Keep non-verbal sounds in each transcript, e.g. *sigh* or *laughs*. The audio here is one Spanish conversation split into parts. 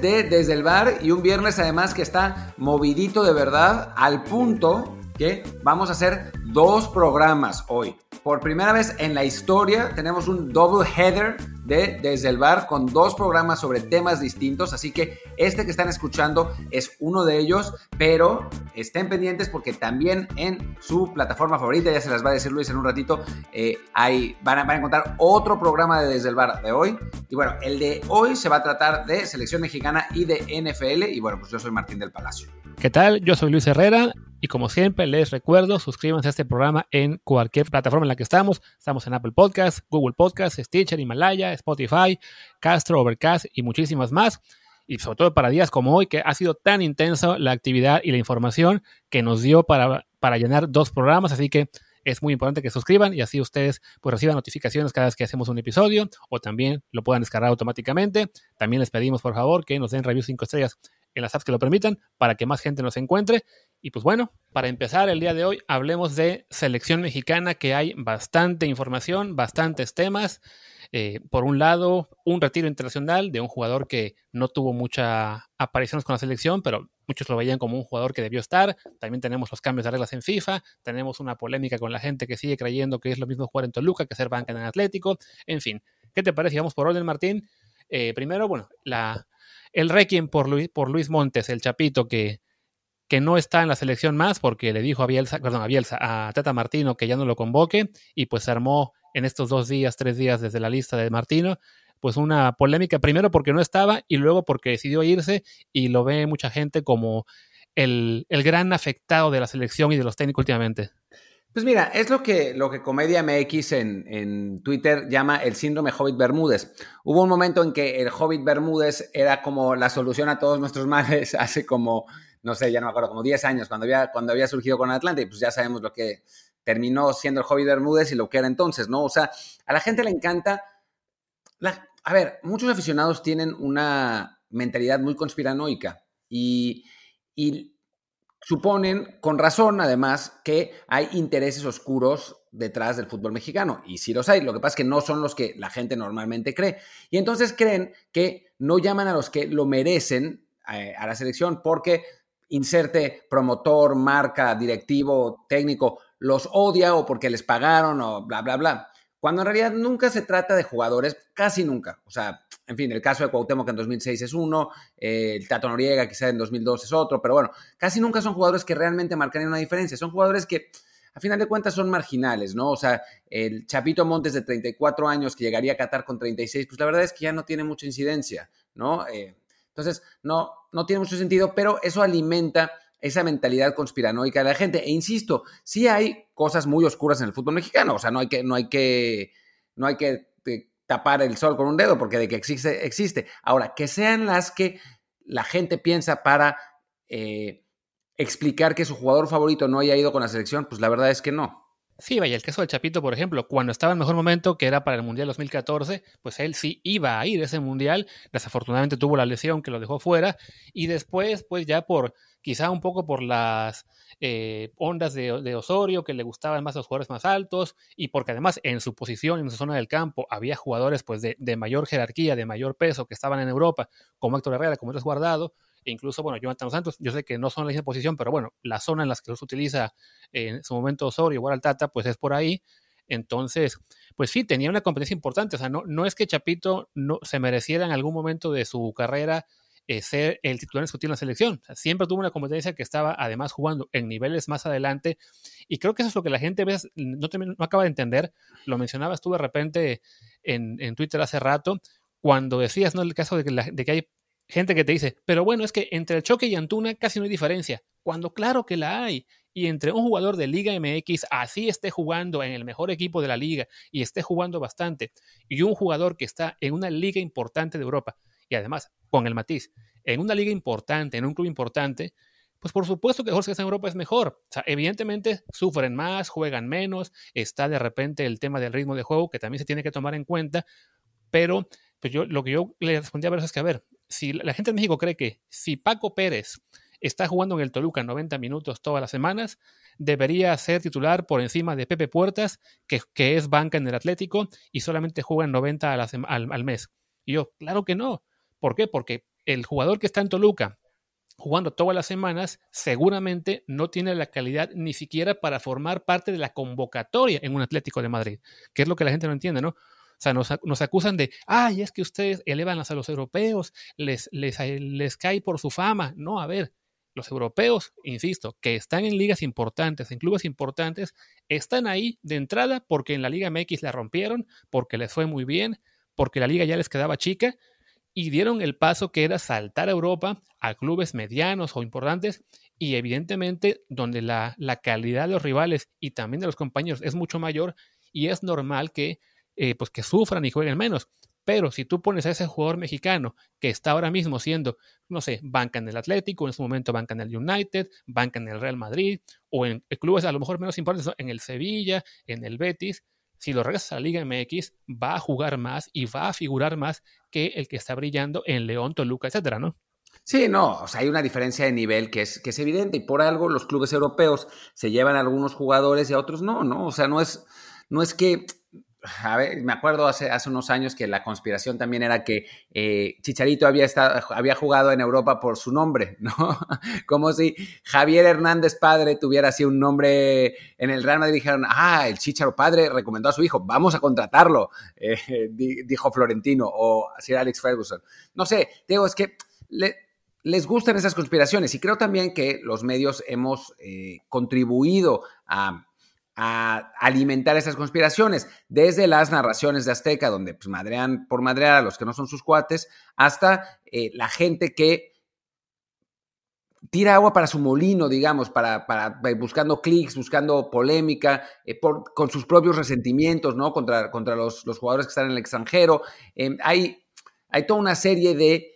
de Desde el Bar y un viernes además que está movidito de verdad al punto que vamos a hacer dos programas hoy. Por primera vez en la historia tenemos un double header de Desde el Bar con dos programas sobre temas distintos, así que este que están escuchando es uno de ellos, pero estén pendientes porque también en su plataforma favorita, ya se las va a decir Luis en un ratito, eh, hay, van, van a encontrar otro programa de Desde el Bar de hoy. Y bueno, el de hoy se va a tratar de selección mexicana y de NFL, y bueno, pues yo soy Martín del Palacio. ¿Qué tal? Yo soy Luis Herrera y como siempre les recuerdo, suscríbanse a este programa en cualquier plataforma en la que estamos. Estamos en Apple Podcasts, Google Podcasts, Stitcher, Himalaya, Spotify, Castro, Overcast y muchísimas más. Y sobre todo para días como hoy, que ha sido tan intensa la actividad y la información que nos dio para, para llenar dos programas. Así que es muy importante que suscriban y así ustedes pues reciban notificaciones cada vez que hacemos un episodio o también lo puedan descargar automáticamente. También les pedimos por favor que nos den reviews 5 estrellas en las apps que lo permitan para que más gente nos encuentre. Y pues bueno, para empezar el día de hoy hablemos de selección mexicana, que hay bastante información, bastantes temas. Eh, por un lado, un retiro internacional de un jugador que no tuvo muchas apariciones con la selección, pero muchos lo veían como un jugador que debió estar. También tenemos los cambios de reglas en FIFA, tenemos una polémica con la gente que sigue creyendo que es lo mismo jugar en Toluca que ser banca en Atlético. En fin, ¿qué te parece? Vamos por orden, Martín. Eh, primero, bueno, la, el requiem por Luis, Montes, el chapito que, que no está en la selección más porque le dijo a Bielsa, perdón, a Bielsa, a Tata Martino que ya no lo convoque y pues se armó en estos dos días, tres días desde la lista de Martino, pues una polémica, primero porque no estaba y luego porque decidió irse y lo ve mucha gente como el, el gran afectado de la selección y de los técnicos últimamente. Pues mira, es lo que, lo que Comedia MX en, en, Twitter llama el síndrome Hobbit Bermúdez. Hubo un momento en que el Hobbit Bermúdez era como la solución a todos nuestros *laughs* males hace como, no sé, ya no me acuerdo, como 10 años, cuando había, cuando había surgido con Atlanta, pues ya sabemos lo que terminó siendo el Hobbit Bermúdez y lo que era entonces, ¿no? O sea, a la gente le encanta... A ver, muchos aficionados tienen una mentalidad muy conspiranoica y, y suponen, con razón además, que hay intereses oscuros detrás del fútbol mexicano. Y sí los hay, lo que pasa es que no son los que la gente normalmente cree. Y entonces creen que no llaman a los que lo merecen eh, a la selección porque inserte promotor, marca, directivo, técnico, los odia o porque les pagaron o bla, bla, bla. Cuando en realidad nunca se trata de jugadores, casi nunca. O sea, en fin, el caso de Cuauhtémoc en 2006 es uno, el Tato Noriega quizá en 2002 es otro, pero bueno, casi nunca son jugadores que realmente marcarían una diferencia. Son jugadores que a final de cuentas son marginales, ¿no? O sea, el Chapito Montes de 34 años que llegaría a Qatar con 36, pues la verdad es que ya no tiene mucha incidencia, ¿no? Eh, entonces, no, no tiene mucho sentido, pero eso alimenta esa mentalidad conspiranoica de la gente. E insisto, sí hay cosas muy oscuras en el fútbol mexicano, o sea, no hay que, no hay que, no hay que tapar el sol con un dedo, porque de que existe, existe. Ahora, que sean las que la gente piensa para eh, explicar que su jugador favorito no haya ido con la selección, pues la verdad es que no. Sí, vaya, el caso del Chapito, por ejemplo, cuando estaba en mejor momento, que era para el Mundial 2014, pues él sí iba a ir a ese Mundial, desafortunadamente tuvo la lesión que lo dejó fuera, y después, pues ya por, quizá un poco por las eh, ondas de, Osorio, que le gustaban más a los jugadores más altos, y porque además en su posición, en su zona del campo, había jugadores pues de, de mayor jerarquía, de mayor peso, que estaban en Europa, como Héctor Herrera, como Andrés Guardado, e incluso, bueno, Jonathan Santos, yo sé que no son la misma posición, pero bueno, la zona en la que los utiliza en su momento Osorio o Tata, pues es por ahí. Entonces, pues sí, tenía una competencia importante. O sea, no, no es que Chapito no, se mereciera en algún momento de su carrera eh, ser el titular discutido en la selección. Siempre tuvo una competencia que estaba además jugando en niveles más adelante. Y creo que eso es lo que la gente ves, no, no acaba de entender. Lo mencionabas tú de repente en, en Twitter hace rato, cuando decías, ¿no? El caso de que, de que hay gente que te dice, pero bueno, es que entre el choque y Antuna casi no hay diferencia, cuando claro que la hay. Y entre un jugador de Liga MX así esté jugando en el mejor equipo de la liga y esté jugando bastante, y un jugador que está en una liga importante de Europa, y además con el matiz, en una liga importante, en un club importante, pues por supuesto que Jorge está en Europa es mejor. O sea, evidentemente sufren más, juegan menos, está de repente el tema del ritmo de juego que también se tiene que tomar en cuenta, pero pues yo lo que yo le respondí a ver es que, a ver, si la gente en México cree que si Paco Pérez está jugando en el Toluca 90 minutos todas las semanas, debería ser titular por encima de Pepe Puertas, que, que es banca en el Atlético y solamente juega en 90 al, al, al, mes. Y yo, claro que no. ¿Por qué? Porque el jugador que está en Toluca jugando todas las semanas, seguramente no tiene la calidad ni siquiera para formar parte de la convocatoria en un Atlético de Madrid, que es lo que la gente no entiende, ¿no? O sea, nos, acusan de, ay, es que ustedes elevan a los europeos, les, les, les cae por su fama. No, a ver, los europeos, insisto, que están en ligas importantes, en clubes importantes, están ahí de entrada porque en la Liga MX la rompieron, porque les fue muy bien, porque la liga ya les quedaba chica y dieron el paso que era saltar a Europa, a clubes medianos o importantes, y evidentemente donde la, la calidad de los rivales y también de los compañeros es mucho mayor, y es normal que, eh, pues que sufran y jueguen menos. Pero si tú pones a ese jugador mexicano que está ahora mismo siendo, no sé, banca en el Atlético, en su momento banca en el United, banca en el Real Madrid, o en clubes a lo mejor menos importantes, en el Sevilla, en el Betis, si lo regresas a la Liga MX, va a jugar más y va a figurar más que el que está brillando en León, Toluca, etcétera, ¿no? Sí, no, o sea, hay una diferencia de nivel que es, que es evidente y por algo los clubes europeos se llevan a algunos jugadores y a otros no, ¿no? O sea, no es, no es que a ver, me acuerdo hace, hace unos años que la conspiración también era que eh, Chicharito había, estado, había jugado en Europa por su nombre, *laughs* ¿no? Como si Javier Hernández padre tuviera así un nombre en el Real Madrid dijeron, ah, el Chicharo padre recomendó a su hijo, vamos a contratarlo, eh, dijo Florentino o así Alex Ferguson. No sé, digo, es que les gustan esas conspiraciones y creo también que los medios hemos eh, contribuido a a alimentar esas conspiraciones, desde las narraciones de Azteca, donde pues madrean por madrear a los que no son sus cuates, hasta eh, la gente que tira agua para su molino, digamos, para, para eh, buscando clics, buscando polémica, eh, con sus propios resentimientos, ¿no? Contra, contra los, jugadores que están en el extranjero. Em, hay, hay toda una serie de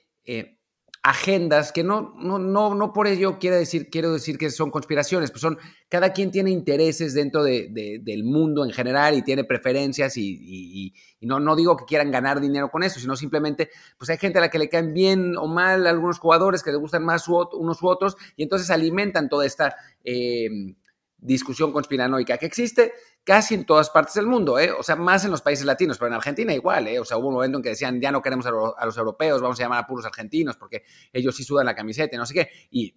agendas que no, no, no, no por ello quiero decir, quiero decir que son conspiraciones, pues son, cada quien tiene intereses dentro de, del mundo en general y tiene preferencias y, no, no digo que quieran ganar dinero con eso, sino simplemente, pues hay gente a la que le caen bien o mal algunos jugadores que le gustan más unos u otros y entonces alimentan toda esta... Eh, discusión conspiranoica que existe casi en todas partes del mundo, ¿eh? o sea, más en los países latinos, pero en Argentina igual, ¿eh? o sea, hubo un momento en que decían, ya no queremos a, los europeos, vamos a llamar a puros argentinos porque ellos sí sudan la camiseta y no sé qué, y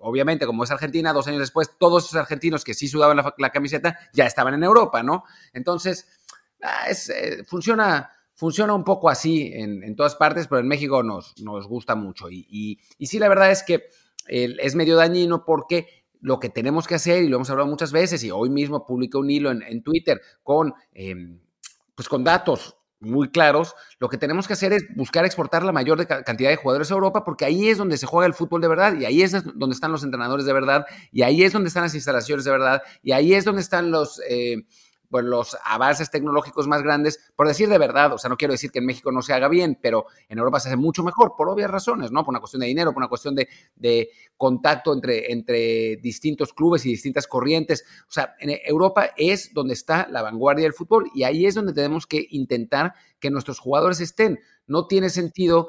obviamente como es Argentina, dos años después, todos esos argentinos que sí sudaban la, camiseta ya estaban en Europa, ¿no? Entonces, ah, es, eh, funciona... Funciona un poco así en, todas partes, pero en México nos, nos gusta mucho. Y, y, sí, la verdad es que es medio dañino porque lo que tenemos que hacer, y lo hemos hablado muchas veces, y hoy mismo publiqué un hilo en, Twitter con, em, pues con datos muy claros, lo que tenemos que hacer es buscar exportar la mayor cantidad de jugadores a Europa, porque ahí es donde se juega el fútbol de verdad, y ahí es donde están los entrenadores de verdad, y ahí es donde están las instalaciones de verdad, y ahí es donde están los... Eh, pues, los avances tecnológicos más grandes, por decir de verdad, o sea, no quiero decir que en México no se haga bien, pero en Europa se hace mucho mejor, por obvias razones, ¿no? Por una cuestión de dinero, por una cuestión de, de contacto entre, entre distintos clubes y distintas corrientes. O sea, en Europa es donde está la vanguardia del fútbol y ahí es donde tenemos que intentar que nuestros jugadores estén. No tiene sentido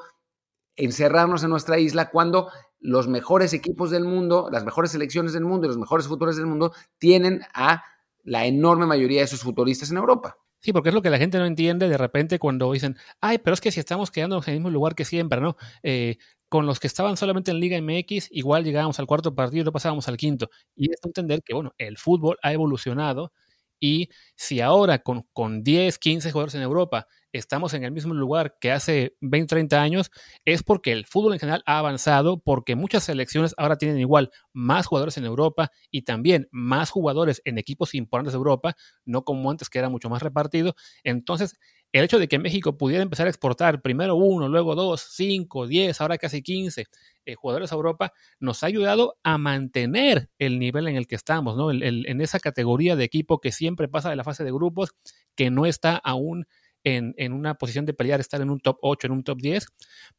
encerrarnos en nuestra isla cuando los mejores equipos del mundo, las mejores selecciones del mundo y los mejores futbolistas del mundo tienen a la enorme mayoría de sus futbolistas en Europa. Sí, porque es lo que la gente no entiende de repente cuando dicen, ay, pero es que si estamos quedando en el mismo lugar que siempre, ¿no? Eh, con los que estaban solamente en Liga MX, igual llegábamos al cuarto partido y no pasábamos al quinto. Y es entender que, bueno, el fútbol ha evolucionado y si ahora con, con 10, 15 jugadores en Europa estamos en el mismo lugar que hace 20, 30 años, es porque el fútbol en general ha avanzado, porque muchas selecciones ahora tienen igual más jugadores en Europa y también más jugadores en equipos importantes de Europa, no como antes que era mucho más repartido. Entonces, el hecho de que México pudiera empezar a exportar primero uno, luego dos, cinco, diez, ahora casi quince eh, jugadores a Europa, nos ha ayudado a mantener el nivel en el que estamos, ¿no? en esa categoría de equipo que siempre pasa de la fase de grupos, que no está aún en, una posición de pelear, estar en un top 8, en un top 10,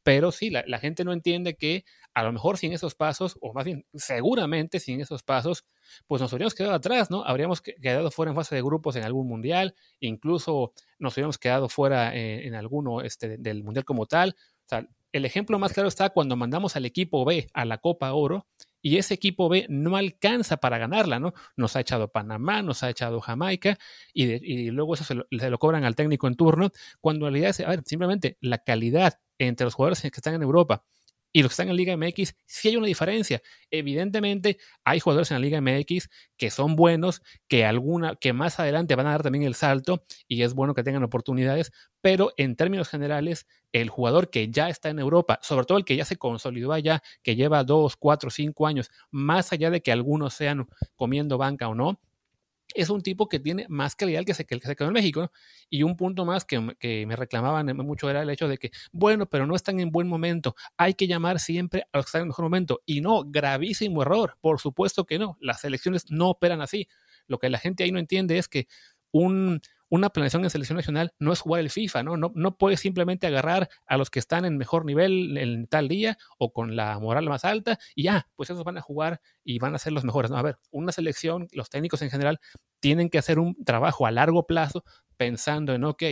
pero sí, la, gente no entiende que a lo mejor sin esos pasos, o más bien seguramente sin esos pasos, pues nos habríamos quedado atrás, ¿no? Habríamos quedado fuera en fase de grupos en algún mundial, incluso nos habríamos quedado fuera eh, en, alguno este, del mundial como tal. O sea, el ejemplo más claro está cuando mandamos al equipo B a la Copa Oro y ese equipo B no alcanza para ganarla, ¿no? Nos ha echado Panamá, nos ha echado Jamaica y, luego eso se lo, cobran al técnico en turno, cuando en realidad a ver, simplemente la calidad entre los jugadores que están en Europa y los que están en Liga MX, sí hay una diferencia. Evidentemente, hay jugadores en la Liga MX que son buenos, que alguna, que más adelante van a dar también el salto y es bueno que tengan oportunidades, pero en términos generales, el jugador que ya está en Europa, sobre todo el que ya se consolidó allá, que lleva dos, cuatro, cinco años, más allá de que algunos sean comiendo banca o no, es un tipo que tiene más calidad que, que el que se quedó en México. Y un punto más que, me reclamaban mucho era el hecho de que, bueno, pero no están en buen momento. Hay que llamar siempre a los que están en mejor momento. Y no, gravísimo error. Por supuesto que no. Las elecciones no operan así. Lo que la gente ahí no entiende es que un, una planeación en selección nacional no es jugar el FIFA, ¿no? ¿no? No puedes simplemente agarrar a los que están en mejor nivel en tal día o con la moral más alta y ya, pues esos van a jugar y van a ser los mejores. ¿no? A ver, una selección, los técnicos en general, tienen que hacer un trabajo a largo plazo pensando en, ok,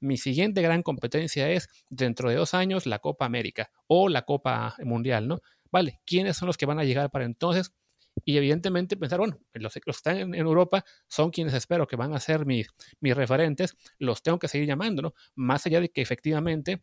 mi siguiente gran competencia es dentro de dos años la Copa América o la Copa Mundial, ¿no? Vale, ¿quiénes son los que van a llegar para entonces? Y evidentemente pensar, bueno, los, que están en, Europa son quienes espero que van a ser mis, mis referentes, los tengo que seguir llamando, ¿no? Más allá de que efectivamente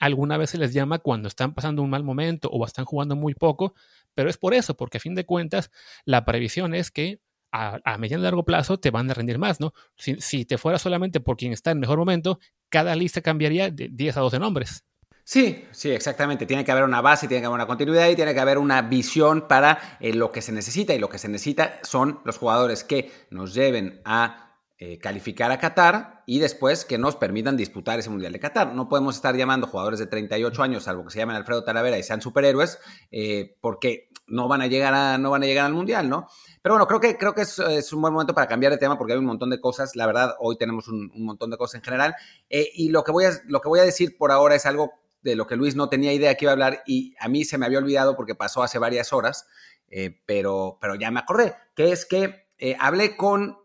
alguna vez se les llama cuando están pasando un mal momento o están jugando muy poco, pero es por eso, porque a fin de cuentas la previsión es que a, a mediano y largo plazo te van a rendir más, ¿no? Si, si, te fuera solamente por quien está en mejor momento, cada lista cambiaría de 10 a 12 nombres. Sí, sí, exactamente. Tiene que haber una base, tiene que haber una continuidad y tiene que haber una visión para eh, lo que se necesita. Y lo que se necesita son los jugadores que nos lleven a eh, calificar a Qatar y después que nos permitan disputar ese Mundial de Qatar. No podemos estar llamando jugadores de 38 años, salvo que se llamen Alfredo Talavera y sean superhéroes, eh, porque no van, a llegar a, no van a llegar al Mundial, ¿no? Pero bueno, creo que, creo que es, un buen momento para cambiar de tema porque hay un montón de cosas. La verdad, hoy tenemos un, montón de cosas en general. y lo que, voy a, lo que voy a decir por ahora es algo de lo que Luis no tenía idea que iba a hablar y a mí se me había olvidado porque pasó hace varias horas, eh, pero, pero ya me acordé, que es que eh, hablé con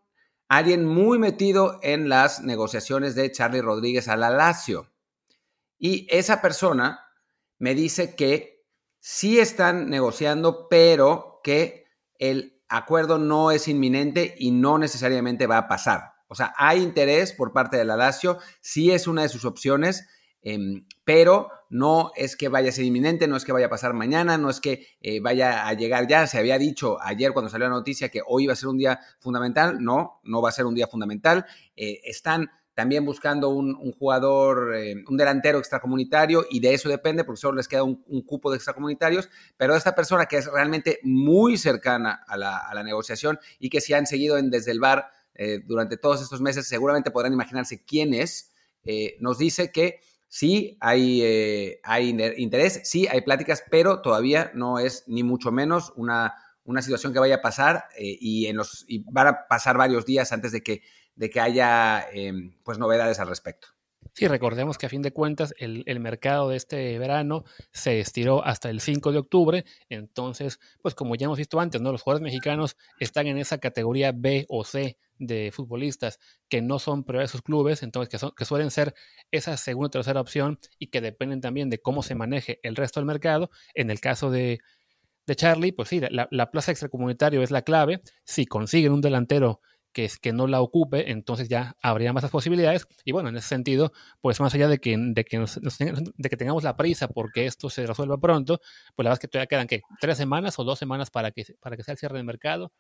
alguien muy metido en las negociaciones de Charlie Rodríguez a la Lazio. Y esa persona me dice que sí están negociando, pero que el acuerdo no es inminente y no necesariamente va a pasar. O sea, hay interés por parte de la Lazio, sí es una de sus opciones, Em, pero no es que vaya a ser inminente, no es que vaya a pasar mañana, no es que eh, vaya a llegar ya. Se había dicho ayer cuando salió la noticia que hoy iba a ser un día fundamental. No, no va a ser un día fundamental. Eh, están también buscando un, jugador, eh, un delantero extracomunitario y de eso depende porque solo les queda un, cupo de extracomunitarios, pero esta persona que es realmente muy cercana a la, negociación y que si han seguido en Desde el Bar durante todos estos meses seguramente podrán imaginarse quién es, nos dice que Sí, hay, eh, hay interés, sí, hay pláticas, pero todavía no es ni mucho menos una, una situación que vaya a pasar eh, y, en los, y van a pasar varios días antes de que, de que haya em, pues novedades al respecto. Sí, recordemos que a fin de cuentas el, el, mercado de este verano se estiró hasta el 5 de octubre, entonces, pues como ya hemos visto antes, ¿no? Los jugadores mexicanos están en esa categoría B o C de futbolistas que no son prioridad de sus clubes, entonces que, son, que suelen ser esa segunda o tercera opción y que dependen también de cómo se maneje el resto del mercado. En el caso de, de Charlie, pues sí, la, la, plaza extracomunitario es la clave. Si consiguen un delantero que, es, que no la ocupe, entonces ya habría más posibilidades. Y bueno, en ese sentido, pues más allá de que, de que, de que tengamos la prisa porque esto se resuelva pronto, pues la verdad es que todavía quedan que tres semanas o dos semanas para que, para que sea el cierre del mercado.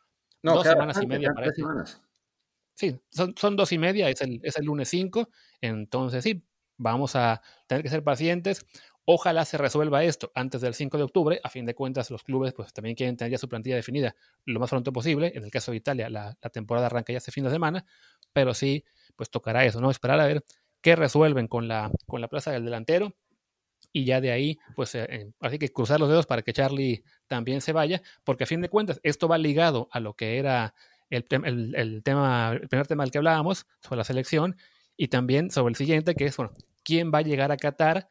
No, dos semanas y media para eso. Sí, son, dos y media, es el, es el lunes 5. Entonces, sí, vamos a tener que ser pacientes. Ojalá se resuelva esto antes del 5 de octubre. A fin de cuentas, los clubes pues también quieren tener ya su plantilla definida lo más pronto posible. En el caso de Italia, la, temporada arranca ya este fin de semana, pero sí, pues tocará eso, ¿no? Esperar a ver qué resuelven con la, con la plaza del delantero. Y ya de ahí, pues eh, eh, así que cruzar los dedos para que Charlie también se vaya, porque a fin de cuentas, esto va ligado a lo que era el, tema, el primer tema del que hablábamos, sobre la selección, y también sobre el siguiente, que es, bueno, ¿quién va a llegar a Qatar?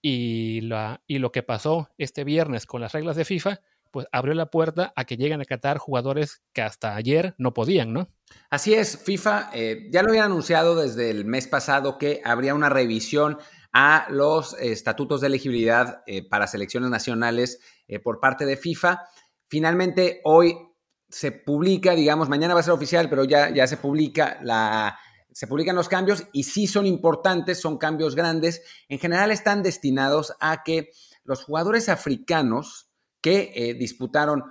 Y, y lo que pasó este viernes con las reglas de FIFA, pues abrió la puerta a que lleguen a Qatar jugadores que hasta ayer no podían, ¿no? Así es, FIFA eh, ya lo había anunciado desde el mes pasado que habría una revisión a los estatutos de elegibilidad eh, para selecciones nacionales eh, por parte de FIFA. Finalmente, hoy se publica, digamos, mañana va a ser oficial, pero ya, ya se publica la, se publican los cambios y sí son importantes, son cambios grandes. En general están destinados a que los jugadores africanos que eh, disputaron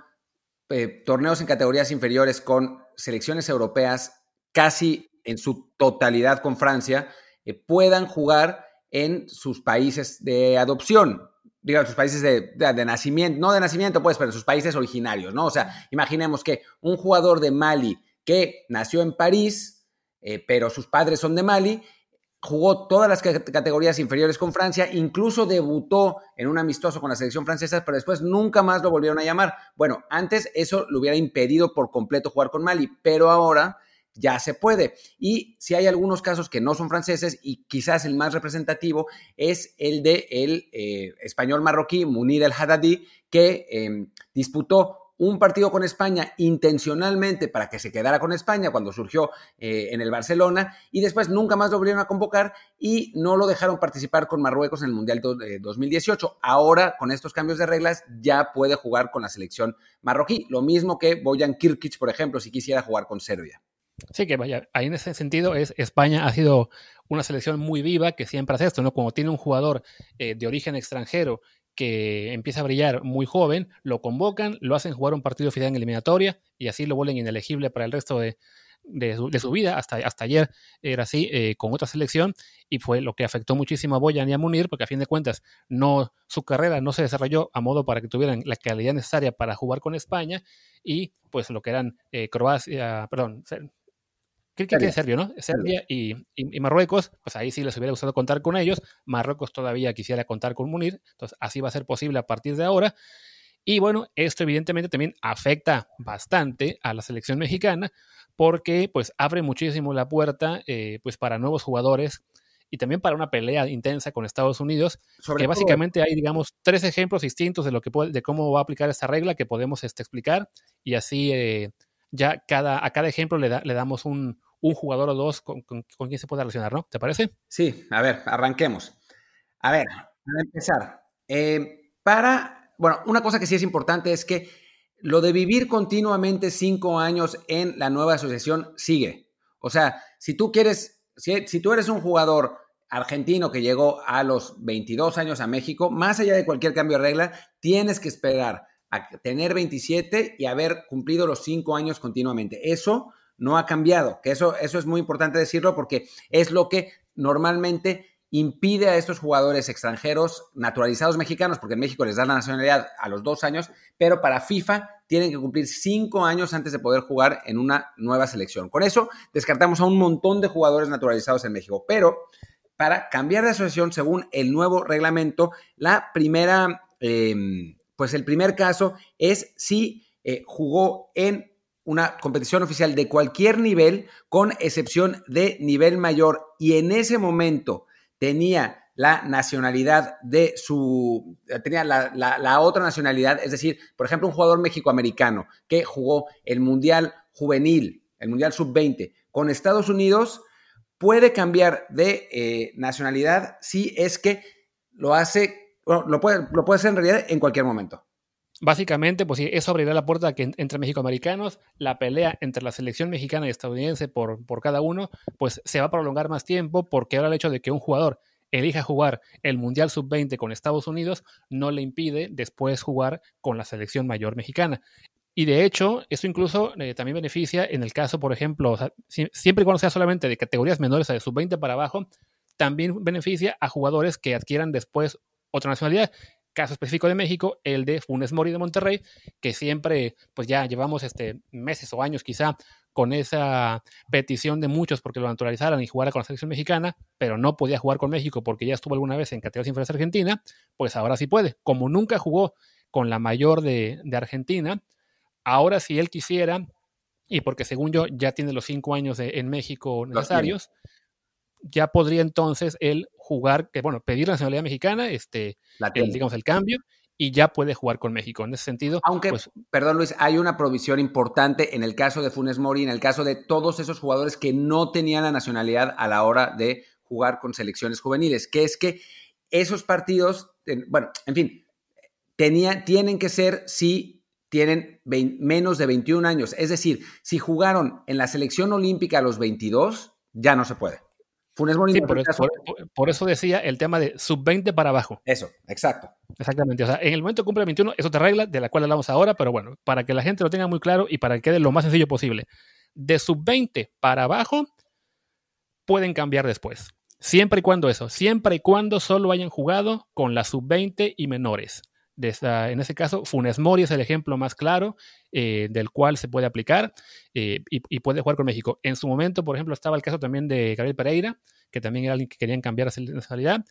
eh, torneos en categorías inferiores con selecciones europeas casi en su totalidad con Francia, eh, puedan jugar en sus países de adopción, digamos, sus países de, nacimiento, no de nacimiento, pues, pero sus países originarios, ¿no? O sea, imaginemos que un jugador de Mali que nació en París, pero sus padres son de Mali, jugó todas las categorías inferiores con Francia, incluso debutó en un amistoso con la selección francesa, pero después nunca más lo volvieron a llamar. Bueno, antes eso le hubiera impedido por completo jugar con Mali, pero ahora ya se puede. Y si hay algunos casos que no son franceses y quizás el más representativo es el de el eh, español marroquí Munir El Haddadi, que em, disputó un partido con España intencionalmente para que se quedara con España cuando surgió eh, en el Barcelona y después nunca más lo volvieron a convocar y no lo dejaron participar con Marruecos en el Mundial de 2018. Ahora, con estos cambios de reglas, ya puede jugar con la selección marroquí. Lo mismo que Boyan Kirkic, por ejemplo, si quisiera jugar con Serbia. Sí, que vaya, ahí en ese sentido es España ha sido una selección muy viva que siempre hace esto, ¿no? Como tiene un jugador eh, de origen extranjero que empieza a brillar muy joven, lo convocan, lo hacen jugar un partido final en eliminatoria y así lo vuelven inelegible para el resto de, su, vida. Hasta, hasta ayer era así eh, con otra selección y fue lo que afectó muchísimo a Boyan y a Munir porque a fin de cuentas no, su carrera no se desarrolló a modo para que tuvieran la calidad necesaria para jugar con España y pues lo que eran eh, Croacia, perdón, ¿Qué, qué, Serbia, no? Serbia y, Marruecos, pues ahí sí les hubiera gustado contar con ellos. Marruecos todavía quisiera contar con Munir, entonces así va a ser posible a partir de ahora. Y bueno, esto evidentemente también afecta bastante a la selección mexicana porque pues abre muchísimo la puerta eh, pues para nuevos jugadores y también para una pelea intensa con Estados Unidos, que básicamente hay, digamos, tres ejemplos distintos de, lo que de cómo va a aplicar esta regla que podemos este, explicar y así eh, ya cada, a cada ejemplo le, le damos un, jugador o dos con, quien se puede relacionar, ¿no? ¿Te parece? Sí, a ver, arranquemos. A ver, para empezar, eh, para, bueno, una cosa que sí es importante es que lo de vivir continuamente cinco años en la nueva asociación sigue. O sea, si tú quieres, si, si tú eres un jugador argentino que llegó a los 22 años a México, más allá de cualquier cambio de regla, tienes que esperar tener 27 y haber cumplido los 5 años continuamente. Eso no ha cambiado, que eso, eso es muy importante decirlo porque es lo que normalmente impide a estos jugadores extranjeros naturalizados mexicanos, porque en México les dan la nacionalidad a los dos años, pero para FIFA tienen que cumplir cinco años antes de poder jugar en una nueva selección. Con eso descartamos a un montón de jugadores naturalizados en México, pero para cambiar de asociación según el nuevo reglamento, la primera em, pues el primer caso es si eh, jugó en una competición oficial de cualquier nivel, con excepción de nivel mayor, y en ese momento tenía la nacionalidad de su, tenía la, otra nacionalidad, es decir, por ejemplo, un jugador mexicoamericano que jugó el Mundial Juvenil, el Mundial Sub-20 con Estados Unidos, puede cambiar de eh, nacionalidad si es que lo hace lo puede, lo puede hacer en realidad en cualquier momento. Básicamente, pues sí, eso abrirá la puerta que entre mexicoamericanos, la pelea entre la selección mexicana y estadounidense por, por cada uno, pues se va a prolongar más tiempo porque ahora el hecho de que un jugador elija jugar el Mundial Sub-20 con Estados Unidos no le impide después jugar con la selección mayor mexicana. Y de hecho, esto incluso eh, también beneficia en el caso, por ejemplo, siempre y cuando sea solamente de categorías menores a de sub-20 para abajo, también beneficia a jugadores que adquieran después otra nacionalidad. Caso específico de México, el de Funes Mori de Monterrey, que siempre, pues ya llevamos este, meses o años quizá con esa petición de muchos porque lo naturalizaran y jugara con la selección mexicana, pero no podía jugar con México porque ya estuvo alguna vez en categorías inferiores Argentina, pues ahora sí puede. Como nunca jugó con la mayor de, de Argentina, ahora si él quisiera, y porque según yo ya tiene los cinco años de, en México necesarios, ya podría entonces él jugar, que bueno, pedir la nacionalidad mexicana, este, el, digamos, el cambio, y ya puede jugar con México. En ese sentido. Aunque, pues, perdón Luis, hay una provisión importante en el caso de Funes Mori, en el caso de todos esos jugadores que no tenían la nacionalidad a la hora de jugar con selecciones juveniles, que es que esos partidos, bueno, en fin, tenía, tienen que ser si tienen menos de 21 años. Es decir, si jugaron en la selección olímpica a los 22, ya no se puede. Funes Mori. por, eso decía el tema de sub-20 para abajo. Eso, exacto. Exactamente. O sea, en el momento que cumple 21 es otra regla de la cual hablamos ahora, pero bueno, para que la gente lo tenga muy claro y para que quede lo más sencillo posible. De sub-20 para abajo pueden cambiar después. Siempre y cuando eso, siempre y cuando solo hayan jugado con la sub-20 y menores. En ese caso, Funes Mori es el ejemplo más claro eh, del cual se puede aplicar eh, y, puede jugar con México. En su momento, por ejemplo, estaba el caso también de Gabriel Pereira, que también era alguien que querían cambiar de nacionalidad.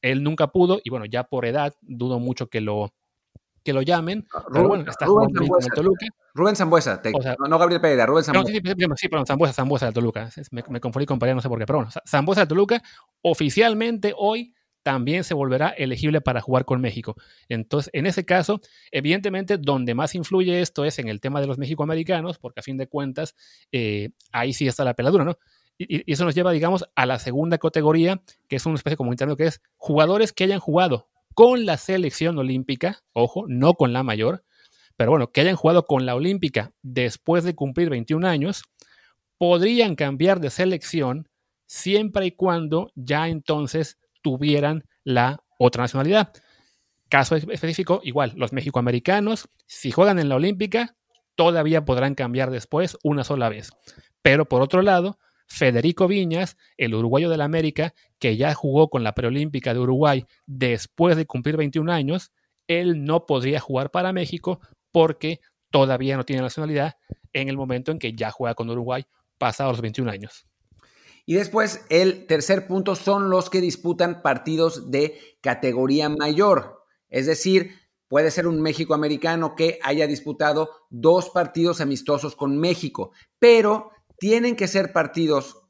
Él nunca pudo y bueno, ya por edad dudo mucho que lo, que lo llamen. Ah, pero bueno, está Zambuesa, Toluca. Rubén Zambuesa, no, Gabriel Pereira, Rubén Zambuesa. sí, sí, sí, perdón, Zambuesa, Zambuesa de Toluca. Me, me, confundí con Pereira, no sé por qué, pero bueno, Zambuesa de Toluca oficialmente hoy también se volverá elegible para jugar con México. Entonces, en ese caso, evidentemente, donde más influye esto es en el tema de los mexicoamericanos, porque a fin de cuentas, eh, ahí sí está la peladura, ¿no? Y, eso nos lleva, digamos, a la segunda categoría, que es una especie como intermedio, que es jugadores que hayan jugado con la selección olímpica, ojo, no con la mayor, pero bueno, que hayan jugado con la olímpica después de cumplir 21 años, podrían cambiar de selección siempre y cuando ya entonces tuvieran la otra nacionalidad. Caso específico, igual, los mexicoamericanos, si juegan en la olímpica, todavía podrán cambiar después una sola vez. Pero por otro lado, Federico Viñas, el uruguayo de la América, que ya jugó con la preolímpica de Uruguay después de cumplir 21 años, él no podría jugar para México porque todavía no tiene nacionalidad en el momento en que ya juega con Uruguay pasados los 21 años. Y después, el tercer punto son los que disputan partidos de categoría mayor. Es decir, puede ser un México americano que haya disputado dos partidos amistosos con México, pero tienen que ser partidos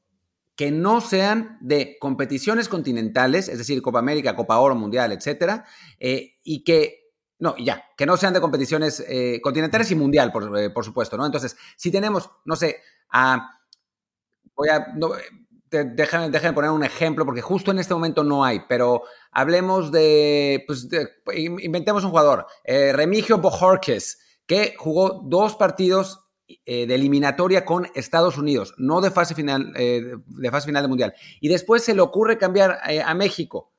que no sean de competiciones continentales, es decir, Copa América, Copa Oro, Mundial, etcétera, eh, y que, no, ya, que no sean de competiciones eh, continentales y mundial, por, eh, por, supuesto, ¿no? Entonces, si tenemos, no sé, a, voy a, déjame, poner un ejemplo, porque justo en este momento no hay, pero hablemos de, pues, inventemos un jugador, Remigio Bojorquez, que jugó dos partidos eh, de eliminatoria con Estados Unidos, no de fase final, eh, de fase final de mundial. Y después se le ocurre cambiar eh, a México.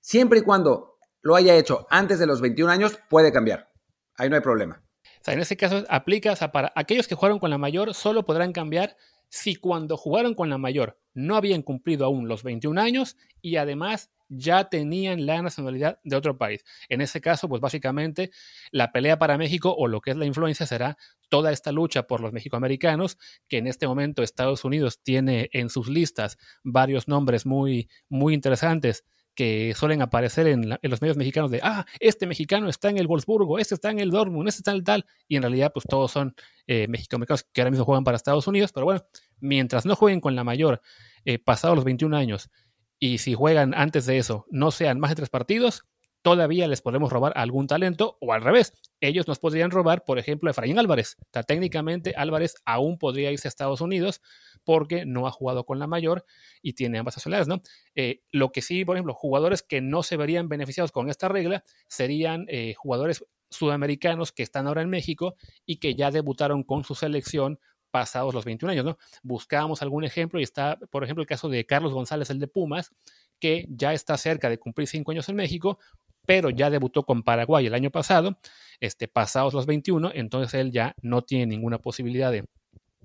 Siempre y cuando lo haya hecho antes de los 21 años, puede cambiar. Ahí no hay problema. O sea, en ese caso aplica, para aquellos que jugaron con la mayor, solo podrán cambiar si cuando jugaron con la mayor no habían cumplido aún los 21 años y además ya tenían la nacionalidad de otro país. En ese caso, pues básicamente la pelea para México o lo que es la influencia será toda esta lucha por los mexicoamericanos, que en este momento Estados Unidos tiene en sus listas varios nombres muy, muy interesantes que suelen aparecer en, los medios mexicanos de, ah, este mexicano está en el Wolfsburgo, este está en el Dortmund, este está en el tal, y en realidad pues todos son eh, mexicoamericanos que ahora mismo juegan para Estados Unidos, pero bueno, mientras no jueguen con la mayor eh, pasados los 21 años y si juegan antes de eso no sean más de tres partidos, todavía les podemos robar algún talento o al revés, ellos nos podrían robar, por ejemplo, a Efraín Álvarez. O técnicamente Álvarez aún podría irse a Estados Unidos porque no ha jugado con la mayor y tiene ambas nacionalidades, ¿no? Eh, lo que sí, por ejemplo, jugadores que no se verían beneficiados con esta regla serían eh, jugadores sudamericanos que están ahora en México y que ya debutaron con su selección pasados los 21 años, ¿no? Buscábamos algún ejemplo y está, por ejemplo, el caso de Carlos González, el de Pumas, que ya está cerca de cumplir cinco años en México, pero ya debutó con Paraguay el año pasado, este, pasados los 21, entonces él ya no tiene ninguna posibilidad de,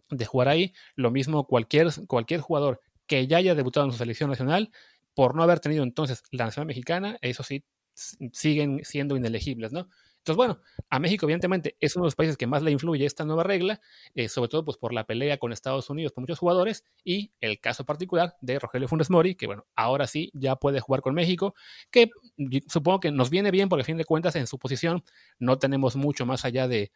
de jugar ahí. Lo mismo cualquier, cualquier jugador que ya haya debutado en su selección nacional, por no haber tenido entonces la nacional mexicana, eso sí, siguen siendo inelegibles, ¿no? Entonces, bueno, a México evidentemente es uno de los países que más le influye esta nueva regla, eh, sobre todo pues, por la pelea con Estados Unidos por muchos jugadores y el caso particular de Rogelio Funes Mori, que bueno, ahora sí ya puede jugar con México, que supongo que nos viene bien porque a fin de cuentas en su posición no tenemos mucho más allá de,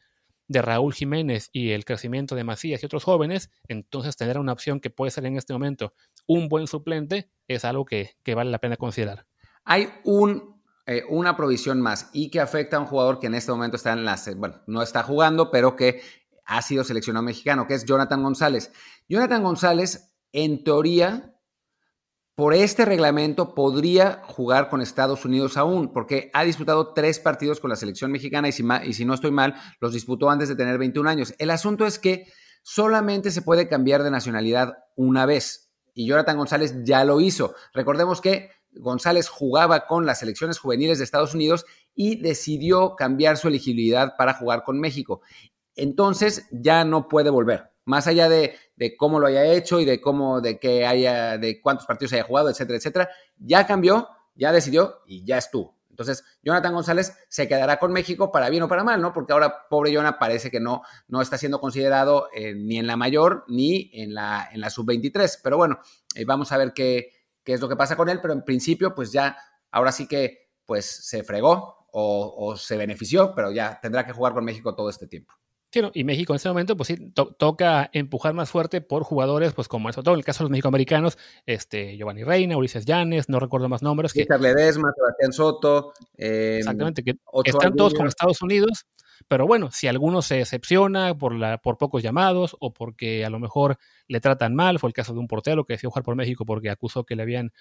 de Raúl Jiménez y el crecimiento de Macías y otros jóvenes, entonces tener una opción que puede ser en este momento un buen suplente es algo que, que vale la pena considerar. Hay un eh, una provisión más y que afecta a un jugador que en este momento está en la, bueno, no está jugando, pero que ha sido seleccionado mexicano, que es Jonathan González. Jonathan González, en teoría, por este reglamento podría jugar con Estados Unidos aún, porque ha disputado tres partidos con la selección mexicana y si, y si no estoy mal, los disputó antes de tener 21 años. El asunto es que solamente se puede cambiar de nacionalidad una vez. y Jonathan González ya lo hizo. Recordemos que González jugaba con las selecciones juveniles de Estados Unidos y decidió cambiar su elegibilidad para jugar con México. Entonces ya no puede volver. Más allá de, cómo lo haya hecho y de cómo, de que haya, de cuántos partidos haya jugado, etcétera, etcétera, ya cambió, ya decidió y ya estuvo. Entonces, Jonathan González se quedará con México para bien o para mal, ¿no? Porque ahora, pobre Jonathan, parece que no, no está siendo considerado eh, ni en la mayor ni en la, en la sub-23. Pero bueno, eh, vamos a ver qué, qué es lo que pasa con él, pero en principio, pues ya, ahora sí que, pues se fregó o, se benefició, pero ya tendrá que jugar con México todo este tiempo. Sí, y México en este momento, pues sí, toca empujar más fuerte por jugadores, pues como sobre todo en el caso de los mexicoamericanos, este, Giovanni Reina, Ulises Llanes, no recuerdo más nombres. Que, Ledesma, Sebastián Soto. Em, exactamente, que están todos con Estados Unidos, pero bueno, si alguno se decepciona por, la, por pocos llamados o porque a lo mejor le tratan mal, fue el caso de un portero que decidió jugar por México porque acusó que le habían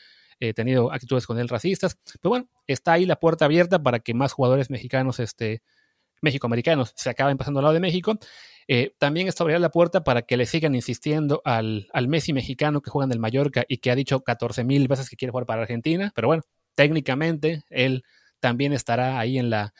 eh, tenido actitudes con él racistas. Pero bueno, está ahí la puerta abierta para que más jugadores mexicanos este, México-americanos se acaban pasando al lado de México. Eh, también esto abrirá la puerta para que le sigan insistiendo al, al Messi mexicano que juega en el Mallorca y que ha dicho 14 mil veces que quiere jugar para Argentina. Pero bueno, técnicamente él también estará ahí en la,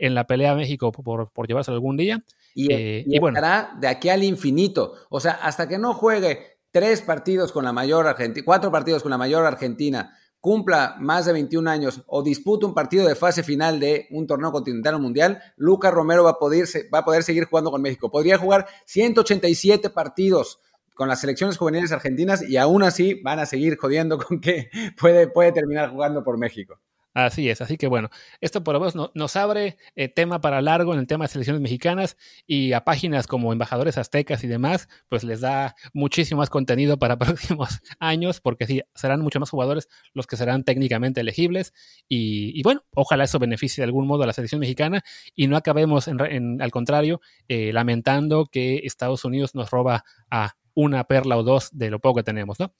en la pelea a México por, por llevarse algún día. Y, eh, y, bueno. estará de aquí al infinito. O sea, hasta que no juegue tres partidos con la mayor Argentina, cuatro partidos con la mayor Argentina, cumpla más de 21 años o dispute un partido de fase final de un torneo continental o mundial, Lucas Romero va a, poder, va a poder seguir jugando con México. Podría jugar 187 partidos con las selecciones juveniles argentinas y aún así van a seguir jodiendo con que *laughs* puede, puede terminar jugando por México. Así es, así que bueno, esto por lo menos nos abre eh, tema para largo en el tema de selecciones mexicanas y a páginas como Embajadores Aztecas y demás, pues les da muchísimo más contenido para *laughs* próximos años, porque sí, serán mucho más jugadores los que serán técnicamente elegibles y, bueno, ojalá eso beneficie de algún modo a la selección mexicana y no acabemos, en, al contrario, eh, lamentando que Estados Unidos nos roba a una perla o dos de lo poco que tenemos, ¿no?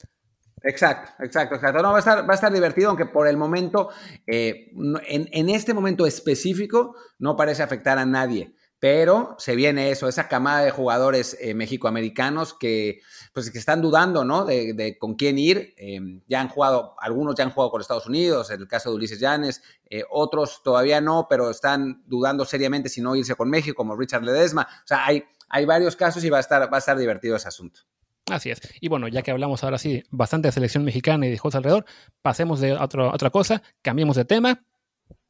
Exacto, exacto, exacto. No, va a estar, va a estar divertido, aunque por el momento, eh, en, este momento específico, no parece afectar a nadie. Pero se viene eso, esa camada de jugadores eh, mexicoamericanos que, pues, que están dudando, ¿no? De, con quién ir. Em, ya han jugado, algunos ya han jugado con Estados Unidos, en el caso de Ulises Llanes, eh, otros todavía no, pero están dudando seriamente si no irse con México, como Richard Ledesma. O sea, hay, hay varios casos y va a estar, va a estar divertido ese asunto. Así es. Y bueno, ya que hablamos ahora sí bastante de selección mexicana y de juegos alrededor, pasemos de otra cosa, cambiemos de tema.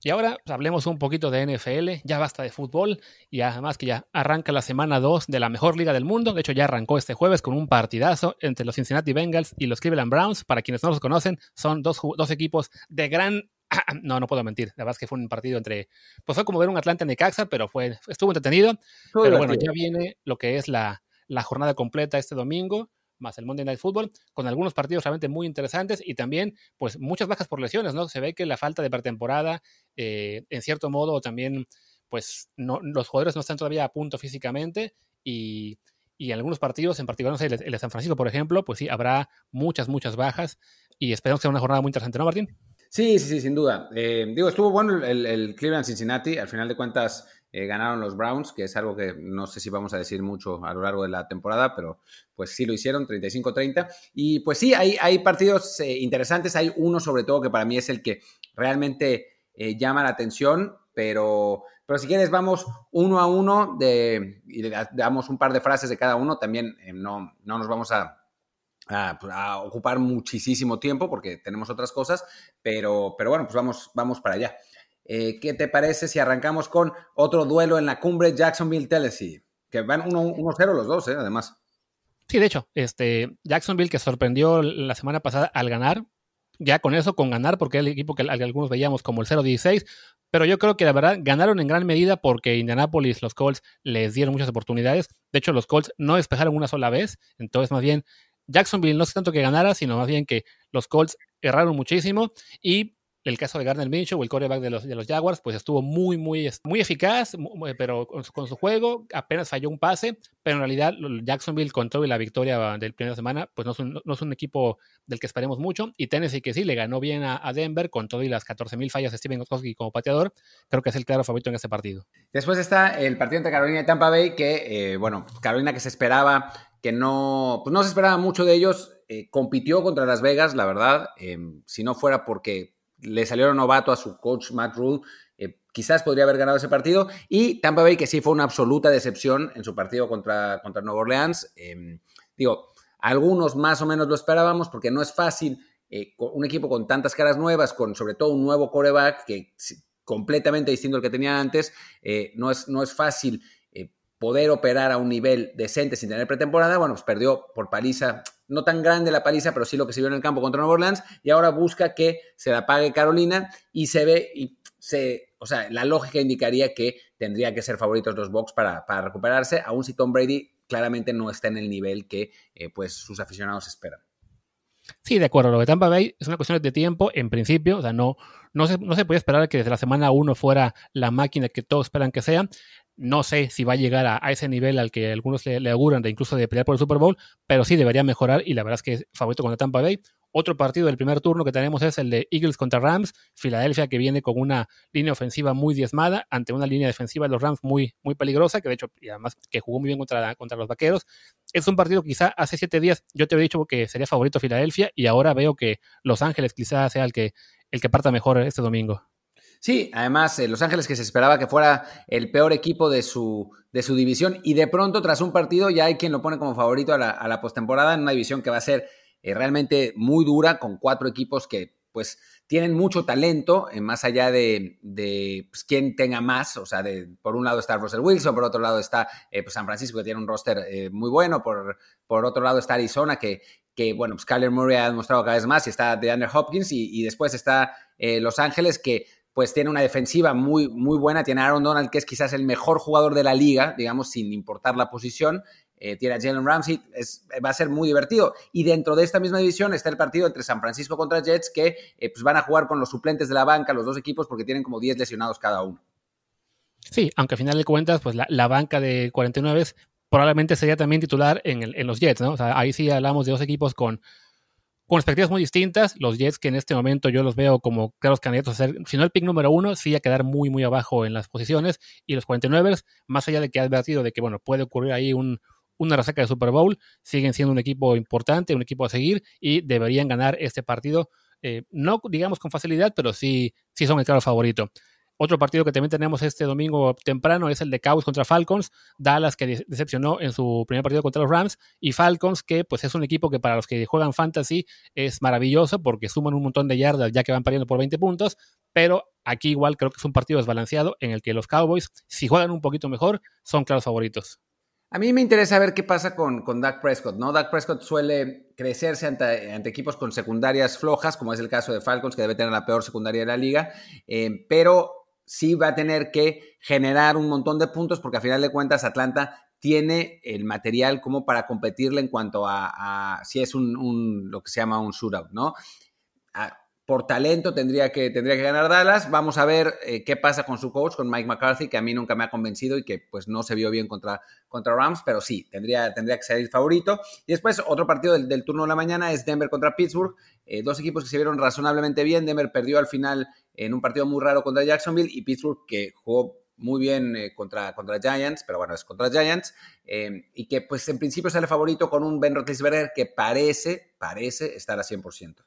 Y ahora pues, hablemos un poquito de NFL, ya basta de fútbol y además que ya arranca la semana 2 de la mejor liga del mundo, de hecho ya arrancó este jueves con un partidazo entre los Cincinnati Bengals y los Cleveland Browns, para quienes no los conocen, son dos, dos equipos de gran... *clears throat* No, no puedo mentir, la verdad es que fue un partido entre... Pues fue como ver un Atlanta Necaxa, pero fue, estuvo entretenido. pero bueno, ya viene lo que es la, la jornada completa este domingo, más el Monday Night Football, con algunos partidos realmente muy interesantes y también, pues, muchas bajas por lesiones, ¿no? Se ve que la falta de pretemporada, eh, en cierto modo, también, pues, los jugadores no están todavía a punto físicamente y, y en algunos partidos, en particular, no sé, el, de San Francisco, por ejemplo, pues sí, habrá muchas, muchas bajas y esperamos que sea una jornada muy interesante, ¿no, Martín? Sí, sí, sí, sin duda. Eh, digo, estuvo bueno el, el Cleveland Cincinnati, al final de cuentas eh, ganaron los Browns, que es algo que no sé si vamos a decir mucho a lo largo de la temporada, pero pues sí lo hicieron, 35-30. Y pues sí, hay, hay partidos eh, interesantes, hay uno sobre todo que para mí es el que realmente eh, llama la atención, pero, pero si quieres vamos uno a uno y le damos un par de frases de cada uno, también no, no nos vamos a, a, ocupar muchísimo tiempo porque tenemos otras cosas, pero, pero bueno, pues vamos, vamos para allá. Eh, ¿Qué te parece si arrancamos con otro duelo en la cumbre Jacksonville-Tennessee? Que van 1-0 los dos, ¿eh? además. Sí, de hecho, este, Jacksonville que sorprendió la semana pasada al ganar, ya con eso, con ganar, porque el equipo que algunos veíamos como el 0-16, pero yo creo que la verdad ganaron en gran medida porque Indianapolis, los Colts, les dieron muchas oportunidades. De hecho, los Colts no despejaron una sola vez, entonces más bien Jacksonville no es tanto que ganara, sino más bien que los Colts erraron muchísimo y el caso de Gardner Minshew, el coreback de los, de los Jaguars, pues estuvo muy, muy, muy eficaz, pero con su, juego apenas falló un pase, pero en realidad Jacksonville con todo y la victoria del primera semana, pues no es, un, no es un equipo del que esperemos mucho, y Tennessee que sí, le ganó bien a, Denver con todo y las 14.000 fallas de Steven Gostkowski como pateador, creo que es el claro favorito en este partido. Después está el partido entre Carolina y Tampa Bay, que, eh, bueno, Carolina que se esperaba, que no, pues no se esperaba mucho de ellos, eh, compitió contra Las Vegas, la verdad, si no fuera porque le salió novato a su coach Matt Rule, eh, quizás podría haber ganado ese partido. Y Tampa Bay, que sí fue una absoluta decepción en su partido contra, contra Orleans. Em, digo, algunos más o menos lo esperábamos porque no es fácil eh, un equipo con tantas caras nuevas, con sobre todo un nuevo coreback que completamente distinto al que tenía antes, eh, no, es, no es fácil poder operar a un nivel decente sin tener pretemporada. Bueno, pues perdió por paliza, no tan grande la paliza, pero sí lo que se vio en el campo contra Nueva Orleans y ahora busca que se la pague Carolina y se ve y se, o sea, la lógica indicaría que tendría que ser favoritos los Bucks para, recuperarse, aun si Tom Brady claramente no está en el nivel que eh, pues sus aficionados esperan. Sí, de acuerdo. Lo de Tampa Bay es una cuestión de tiempo, en principio. O sea, no, no, se, no se podía esperar que desde la semana 1 fuera la máquina que todos esperan que sea. No sé si va a llegar a, ese nivel al que algunos le, auguran de incluso de pelear por el Super Bowl, pero sí debería mejorar y la verdad es que es favorito con la Tampa Bay. Otro partido del primer turno que tenemos es el de Eagles contra Rams. Filadelfia que viene con una línea ofensiva muy diezmada ante una línea defensiva de los Rams muy, muy peligrosa, que de hecho, y además que jugó muy bien contra, contra los Vaqueros. Es un partido quizá hace siete días yo te había dicho que sería favorito Filadelfia y ahora veo que Los Ángeles quizá sea el que, el que parta mejor este domingo. Sí, además eh, Los Ángeles que se esperaba que fuera el peor equipo de su, de su división y de pronto tras un partido ya hay quien lo pone como favorito a la, postemporada en una división que va a ser eh, realmente muy dura, con cuatro equipos que pues tienen mucho talento, eh, más allá de, de pues, quién tenga más, o sea, de, por un lado está Russell Wilson, por otro lado está eh, pues, San Francisco, que tiene un roster muy bueno, por, por otro lado está Arizona, que, que bueno, pues Kyler Murray ha demostrado cada vez más, y está DeAndre Hopkins, y, y después está Los Ángeles, que pues tiene una defensiva muy, muy buena, tiene a Aaron Donald, que es quizás el mejor jugador de la liga, digamos, sin importar la posición, eh, tiene a Jalen Ramsey, va a ser muy divertido. Y dentro de esta misma división está el partido entre San Francisco contra Jets, que eh, pues van a jugar con los suplentes de la banca, los dos equipos, porque tienen como 10 lesionados cada uno. Sí, aunque al final de cuentas, pues la, banca de 49 probablemente sería también titular en, en, los Jets, ¿no? O sea, ahí sí hablamos de dos equipos con, con perspectivas muy distintas. Los Jets que en este momento yo los veo como claros candidatos a ser, si no el pick número uno, sí a quedar muy, muy abajo en las posiciones. Y los 49 más allá de que ha advertido de que, bueno, puede ocurrir ahí un, una resaca de Super Bowl, siguen siendo un equipo importante, un equipo a seguir y deberían ganar este partido, eh, no digamos con facilidad, pero sí, sí son el claro favorito. Otro partido que también tenemos este domingo temprano es el de Cowboys contra Falcons. Dallas que decepcionó en su primer partido contra los Rams y Falcons que pues es un equipo que para los que juegan fantasy es maravilloso porque suman un montón de yardas ya que van pariendo por 20 puntos, pero aquí igual creo que es un partido desbalanceado en el que los Cowboys si juegan un poquito mejor son claros favoritos. A mí me interesa ver qué pasa con, con Dak Prescott, ¿no? Dak Prescott suele crecerse ante, equipos con secundarias flojas, como es el caso de Falcons, que debe tener la peor secundaria de la liga, eh, pero sí va a tener que generar un montón de puntos porque a final de cuentas Atlanta tiene el material como para competirle en cuanto a, si es un, lo que se llama un shootout, ¿no? por talento tendría que, tendría que ganar Dallas. Vamos a ver eh, qué pasa con su coach, con Mike McCarthy, que a mí nunca me ha convencido y que pues no se vio bien contra, contra Rams, pero sí, tendría, tendría que ser el favorito. Y después otro partido del, turno de la mañana es Denver contra Pittsburgh. Eh, dos equipos que se vieron razonablemente bien. Denver perdió al final en un partido muy raro contra Jacksonville y Pittsburgh que jugó muy bien eh, contra, contra Giants, pero bueno, es contra Giants, y que pues en principio sale favorito con un Ben Roethlisberger que parece, parece estar a 100%.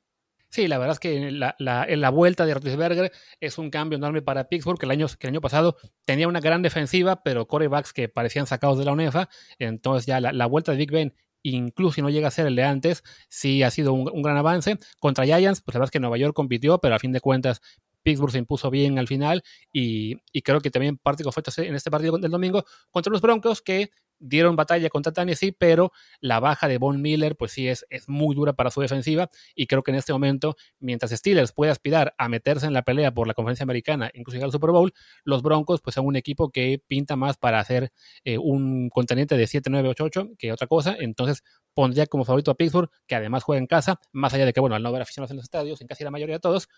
Sí, la verdad es que la, la, vuelta de Roethlisberger es un cambio enorme para Pittsburgh, que el año, que el año pasado tenía una gran defensiva, pero corebacks que parecían sacados de la UNEFA. Entonces ya la, vuelta de Big Ben, incluso si no llega a ser el de antes, sí ha sido un, gran avance. Contra Giants, pues la verdad es que Nueva York compitió, pero a fin de cuentas Pittsburgh se impuso bien al final y, creo que también parte fue en este partido del domingo contra los Broncos que dieron batalla contra Tennessee, pero la baja de Von Miller, pues sí es, es muy dura para su defensiva. Y creo que en este momento, mientras Steelers puede aspirar a meterse en la pelea por la conferencia americana, incluso llegar al Super Bowl, los Broncos, pues son un equipo que pinta más para hacer eh, un contendiente de 7-9-8-8 que otra cosa. Entonces, pondría como favorito a Pittsburgh, que además juega en casa, más allá de que, bueno, al no haber aficionados en los estadios, en casi la mayoría de todos,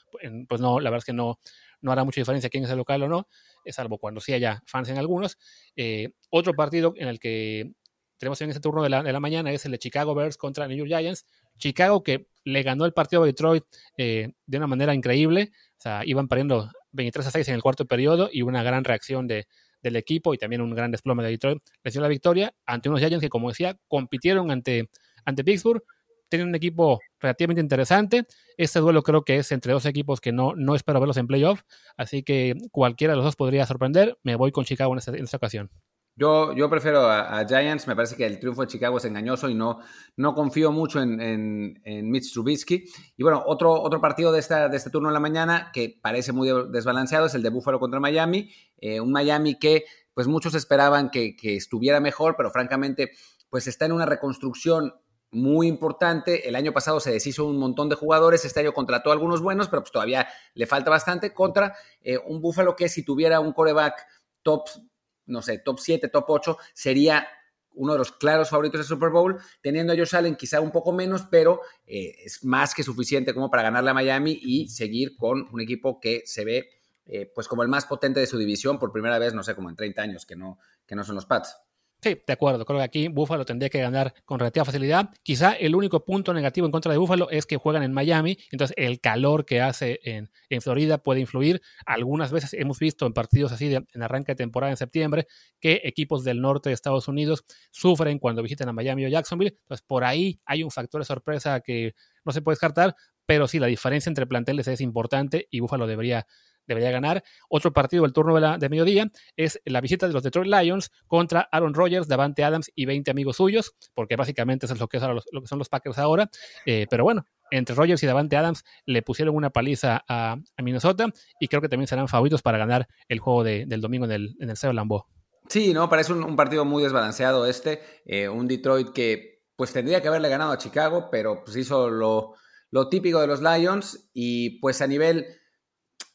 pues, no, la verdad es que no, no hará mucha diferencia quién es el local o no, salvo cuando sí haya fans en algunos. Eh, otro partido en el que tenemos en este turno de la, de la, mañana es el de Chicago Bears contra New York Giants. Chicago que le ganó el partido a Detroit eh, de una manera increíble, o sea, iban perdiendo 23 a 6 en el cuarto periodo y una gran reacción de, del equipo y también un gran desplome de Detroit les dio la victoria ante unos Giants que, como decía, compitieron ante, ante Pittsburgh, tienen un equipo relativamente interesante. Este duelo creo que es entre dos equipos que no, no espero verlos en playoff, así que cualquiera de los dos podría sorprender. Me voy con Chicago en esta ocasión. Yo, yo prefiero a, Giants, me parece que el triunfo de Chicago es engañoso y no, confío mucho en, Mitch Trubisky. Y bueno, otro, partido de, este turno en la mañana que parece muy desbalanceado es el de Buffalo contra Miami. Eh, un Miami que pues muchos esperaban que, estuviera mejor, pero francamente pues está en una reconstrucción muy importante. El año pasado se deshizo un montón de jugadores, este año contrató algunos buenos, pero pues todavía le falta bastante contra eh, un Buffalo que si tuviera un coreback top no sé, top 7, top 8, sería uno de los claros favoritos del Super Bowl, teniendo a Josh Allen quizá un poco menos, pero eh, es más que suficiente como para ganarle a Miami y seguir con un equipo que se ve eh, pues como el más potente de su división por primera vez, no sé, como en 30 años, que no, que no son los Pats. Sí, de acuerdo. Creo que aquí Buffalo tendría que ganar con relativa facilidad. Quizá el único punto negativo en contra de Buffalo es que juegan en Miami, entonces el calor que hace en, Florida puede influir. Algunas veces hemos visto en partidos así de, en arranque de temporada en septiembre que equipos del norte de Estados Unidos sufren cuando visitan a Miami o Jacksonville. Entonces por ahí hay un factor de sorpresa que no se puede descartar, pero sí, la diferencia entre planteles es importante y Buffalo debería debería ganar. Otro partido del turno de, de mediodía es la visita de los Detroit Lions contra Aaron Rodgers, Davante Adams y 20 amigos suyos, porque básicamente eso es lo que, lo que son los Packers ahora. Eh, pero bueno, entre Rodgers y Davante Adams le pusieron una paliza a, Minnesota y creo que también serán favoritos para ganar el juego del domingo en el, en el Lambeau. Sí, no, parece un, partido muy desbalanceado este. Eh, un Detroit que pues tendría que haberle ganado a Chicago, pero pues hizo lo, lo típico de los Lions y pues a nivel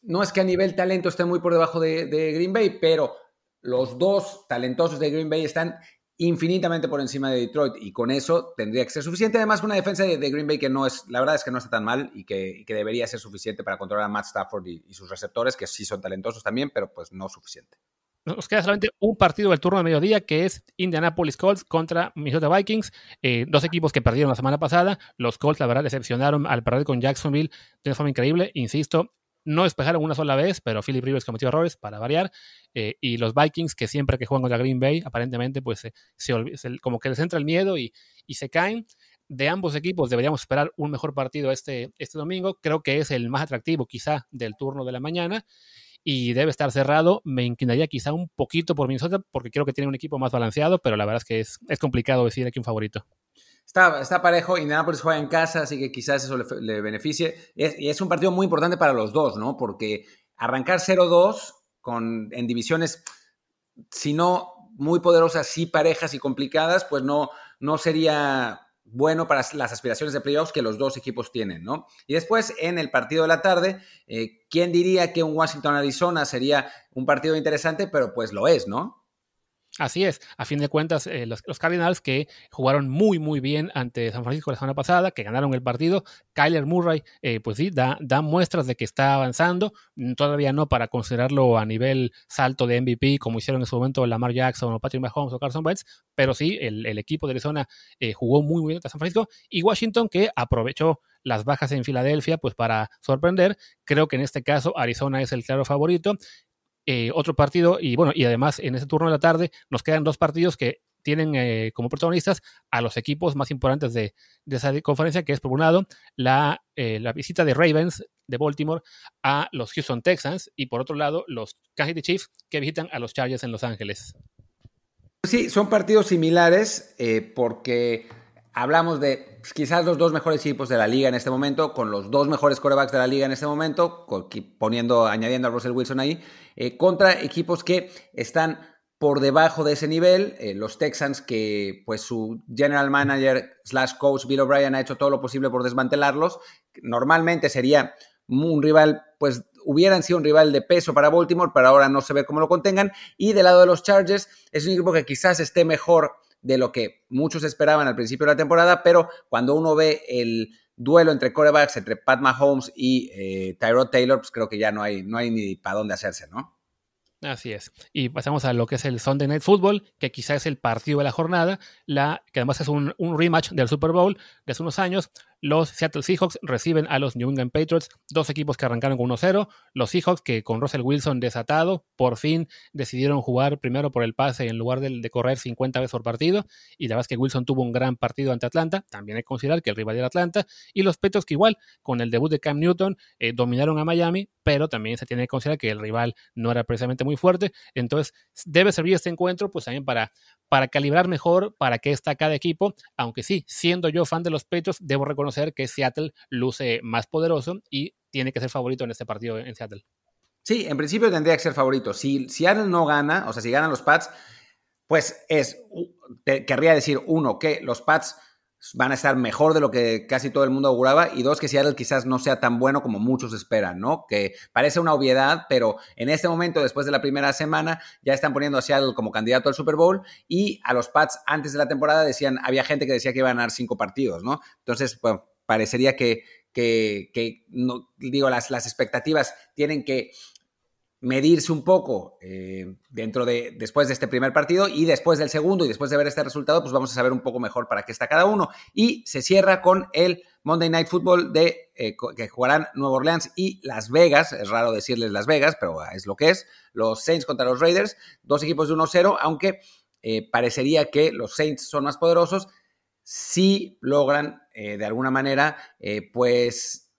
no es que a nivel talento esté muy por debajo de, Green Bay, pero los dos talentosos de Green Bay están infinitamente por encima de Detroit y con eso tendría que ser suficiente. Además, una defensa de, Green Bay que no es, la verdad es que no está tan mal y que, debería ser suficiente para controlar a Matt Stafford y, sus receptores, que sí son talentosos también, pero pues no suficiente. Nos queda solamente un partido del turno de mediodía que es Indianapolis Colts contra Minnesota Vikings. Eh, dos equipos que perdieron la semana pasada. Los Colts, la verdad, decepcionaron al perder con Jacksonville de una forma increíble. Insisto, no despejaron una sola vez, pero Philip Rivers cometió errores para variar. Eh, y los Vikings, que siempre que juegan contra Green Bay, aparentemente, pues se, como que les entra el miedo y, se caen. De ambos equipos deberíamos esperar un mejor partido este, este domingo. Creo que es el más atractivo, quizá, del turno de la mañana. Y debe estar cerrado. Me inclinaría quizá un poquito por Minnesota, porque creo que tiene un equipo más balanceado, pero la verdad es que es, es complicado decir aquí un favorito. Está, está parejo, Indianapolis juega en casa, así que quizás eso le, beneficie. y es un partido muy importante para los dos, ¿no? Porque arrancar 0-2 con, en divisiones, si no muy poderosas, sí parejas y complicadas, pues no, no sería bueno para las aspiraciones de playoffs que los dos equipos tienen, ¿no? Y después, en el partido de la tarde, eh, ¿quién diría que un Washington-Arizona sería un partido interesante? Pero pues lo es, ¿no? Así es, a fin de cuentas, eh, los, Cardinals que jugaron muy, muy bien ante San Francisco la semana pasada, que ganaron el partido, Kyler Murray, eh, pues sí, da, muestras de que está avanzando, mm, todavía no para considerarlo a nivel salto de MVP, como hicieron en su momento Lamar Jackson o Patrick Mahomes o Carson Wentz, pero sí, el, equipo de Arizona eh, jugó muy, muy bien ante San Francisco, y Washington que aprovechó las bajas en Filadelfia, pues para sorprender, creo que en este caso Arizona es el claro favorito, eh, otro partido, y bueno, y además en ese turno de la tarde nos quedan dos partidos que tienen eh, como protagonistas a los equipos más importantes de, esa conferencia, que es por un lado la, eh, la, visita de Ravens de Baltimore a los Houston Texans y por otro lado los Kansas City Chiefs que visitan a los Chargers en Los Ángeles. Sí, son partidos similares porque hablamos de quizás los dos mejores equipos de la liga en este momento, con los dos mejores corebacks de la liga en este momento, poniendo, añadiendo a Russell Wilson ahí, eh, contra equipos que están por debajo de ese nivel. Eh, los Texans, que pues su general manager slash coach Bill O'Brien ha hecho todo lo posible por desmantelarlos. Normalmente sería un rival, pues hubieran sido un rival de peso para Baltimore, pero ahora no se ve cómo lo contengan. Y del lado de los Chargers, es un equipo que quizás esté mejor de lo que muchos esperaban al principio de la temporada, pero cuando uno ve el duelo entre corebacks, entre Pat Mahomes y eh, Tyrod Taylor, pues creo que ya no hay, no hay ni para dónde hacerse, ¿no? Así es. Y pasamos a lo que es el Sunday Night Football, que quizás es el partido de la jornada, la, que además es un, rematch del Super Bowl de hace unos años. Los Seattle Seahawks reciben a los New England Patriots, dos equipos que arrancaron con 1-0. Los Seahawks, que con Russell Wilson desatado, por fin decidieron jugar primero por el pase en lugar de, correr 50 veces por partido. Y la verdad es que Wilson tuvo un gran partido ante Atlanta. También hay que considerar que el rival era Atlanta. Y los Patriots, que igual, con el debut de Cam Newton, eh, dominaron a Miami, pero también se tiene que considerar que el rival no era precisamente muy fuerte. Entonces, debe servir este encuentro, pues también para, para calibrar mejor para qué está cada equipo. Aunque sí, siendo yo fan de los Patriots, debo reconocer que Seattle luce más poderoso y tiene que ser favorito en este partido en Seattle. Sí, en principio tendría que ser favorito. Si Seattle no gana, o sea, si ganan los Pats, pues es, querría decir, uno, que los Pats van a estar mejor de lo que casi todo el mundo auguraba y dos, que Seattle quizás no sea tan bueno como muchos esperan, ¿no? Que parece una obviedad, pero en este momento, después de la primera semana, ya están poniendo a Seattle como candidato al Super Bowl y a los Pats antes de la temporada decían, había gente que decía que iban a ganar cinco partidos, ¿no? Entonces, bueno, parecería que, que, que no, digo, las, las expectativas tienen que medirse un poco eh, dentro de después de este primer partido y después del segundo y después de ver este resultado, pues vamos a saber un poco mejor para qué está cada uno. Y se cierra con el Monday Night Football de eh, que jugarán Nueva Orleans y Las Vegas. Es raro decirles Las Vegas, pero es lo que es. Los Saints contra los Raiders, dos equipos de 1-0, aunque eh, parecería que los Saints son más poderosos. Si logran de alguna manera, pues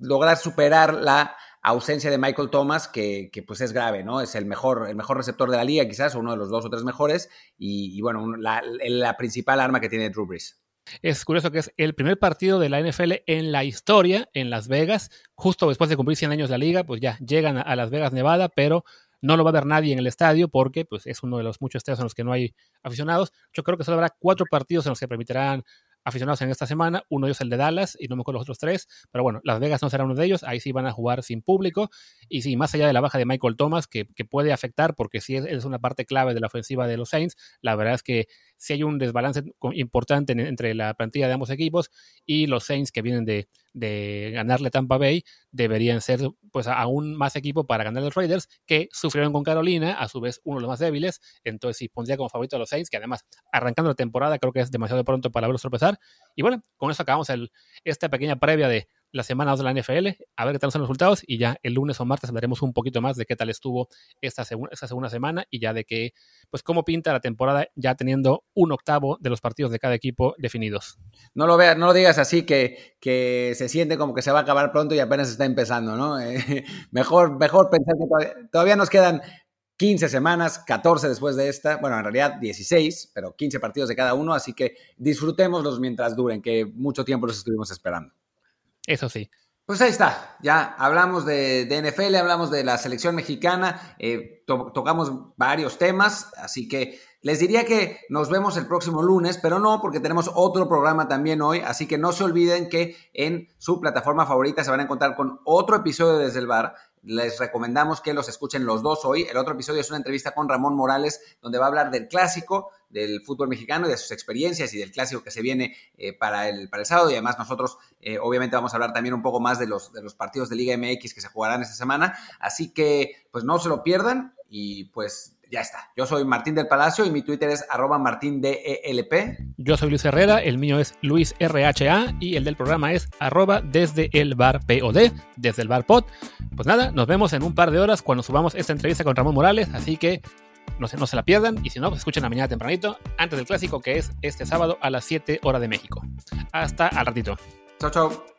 lograr superar la ausencia de Michael Thomas, que, pues es grave, ¿no? Es el mejor, el mejor receptor de la liga, quizás, uno de los dos o tres mejores, y, bueno, la, principal arma que tiene Drew Brees. Es curioso que es el primer partido de la NFL en la historia en Las Vegas, justo después de cumplir 100 años la liga, pues ya llegan a Las Vegas, Nevada, pero no lo va a ver nadie en el estadio porque pues, es uno de los muchos estadios en los que no hay aficionados. Yo creo que solo habrá cuatro partidos en los que permitirán aficionados en esta semana. Uno de ellos el de Dallas y no me acuerdo los otros tres. Pero bueno, Las Vegas no será uno de ellos. Ahí sí van a jugar sin público. Y sí, más allá de la baja de Michael Thomas, que, puede afectar porque sí es, una parte clave de la ofensiva de los Saints, la verdad es que sí hay un desbalance importante entre la plantilla de ambos equipos y los Saints que vienen de, de ganarle Tampa Bay deberían ser pues aún más equipo para ganar los Raiders que sufrieron con Carolina, a su vez uno de los más débiles, entonces sí pondría como favorito a los Saints, que además arrancando la temporada creo que es demasiado pronto para verlos tropezar. Y bueno, con eso acabamos el, esta pequeña previa de la semana 2 de la NFL, a ver qué tal son los resultados y ya el lunes o martes hablaremos un poquito más de qué tal estuvo esta, esta segunda semana y ya de qué, pues cómo pinta la temporada ya teniendo un octavo de los partidos de cada equipo definidos. No lo veas, no lo digas así que, que se siente como que se va a acabar pronto y apenas está empezando, ¿no? *laughs* Mejor, mejor pensar que todavía, todavía nos quedan 15 semanas, 14 después de esta, bueno, en realidad 16, pero 15 partidos de cada uno, así que disfrutémoslos mientras duren, que mucho tiempo los estuvimos esperando. Eso sí. Pues ahí está, ya hablamos de, NFL, hablamos de la selección mexicana, eh, tocamos varios temas, así que les diría que nos vemos el próximo lunes, pero no, porque tenemos otro programa también hoy, así que no se olviden que en su plataforma favorita se van a encontrar con otro episodio desde el bar les recomendamos que los escuchen los dos hoy. El otro episodio es una entrevista con Ramón Morales, donde va a hablar del clásico, del fútbol mexicano y de sus experiencias y del clásico que se viene eh, para, el, para el sábado. Y además nosotros eh, obviamente vamos a hablar también un poco más de los, de los partidos de Liga MX que se jugarán esta semana. Así que pues no se lo pierdan y pues ya está. Yo soy Martín del Palacio y mi Twitter es arroba martindelp. Yo soy Luis Herrera, el mío es Luis RHA y el del programa es arroba desde el bar POD, desde el bar pod. Pues nada, nos vemos en un par de horas cuando subamos esta entrevista con Ramón Morales, así que no se, no se la pierdan y si no, pues escuchen la mañana tempranito antes del clásico que es este sábado a las 7 horas de México. Hasta al ratito. Chao, chao.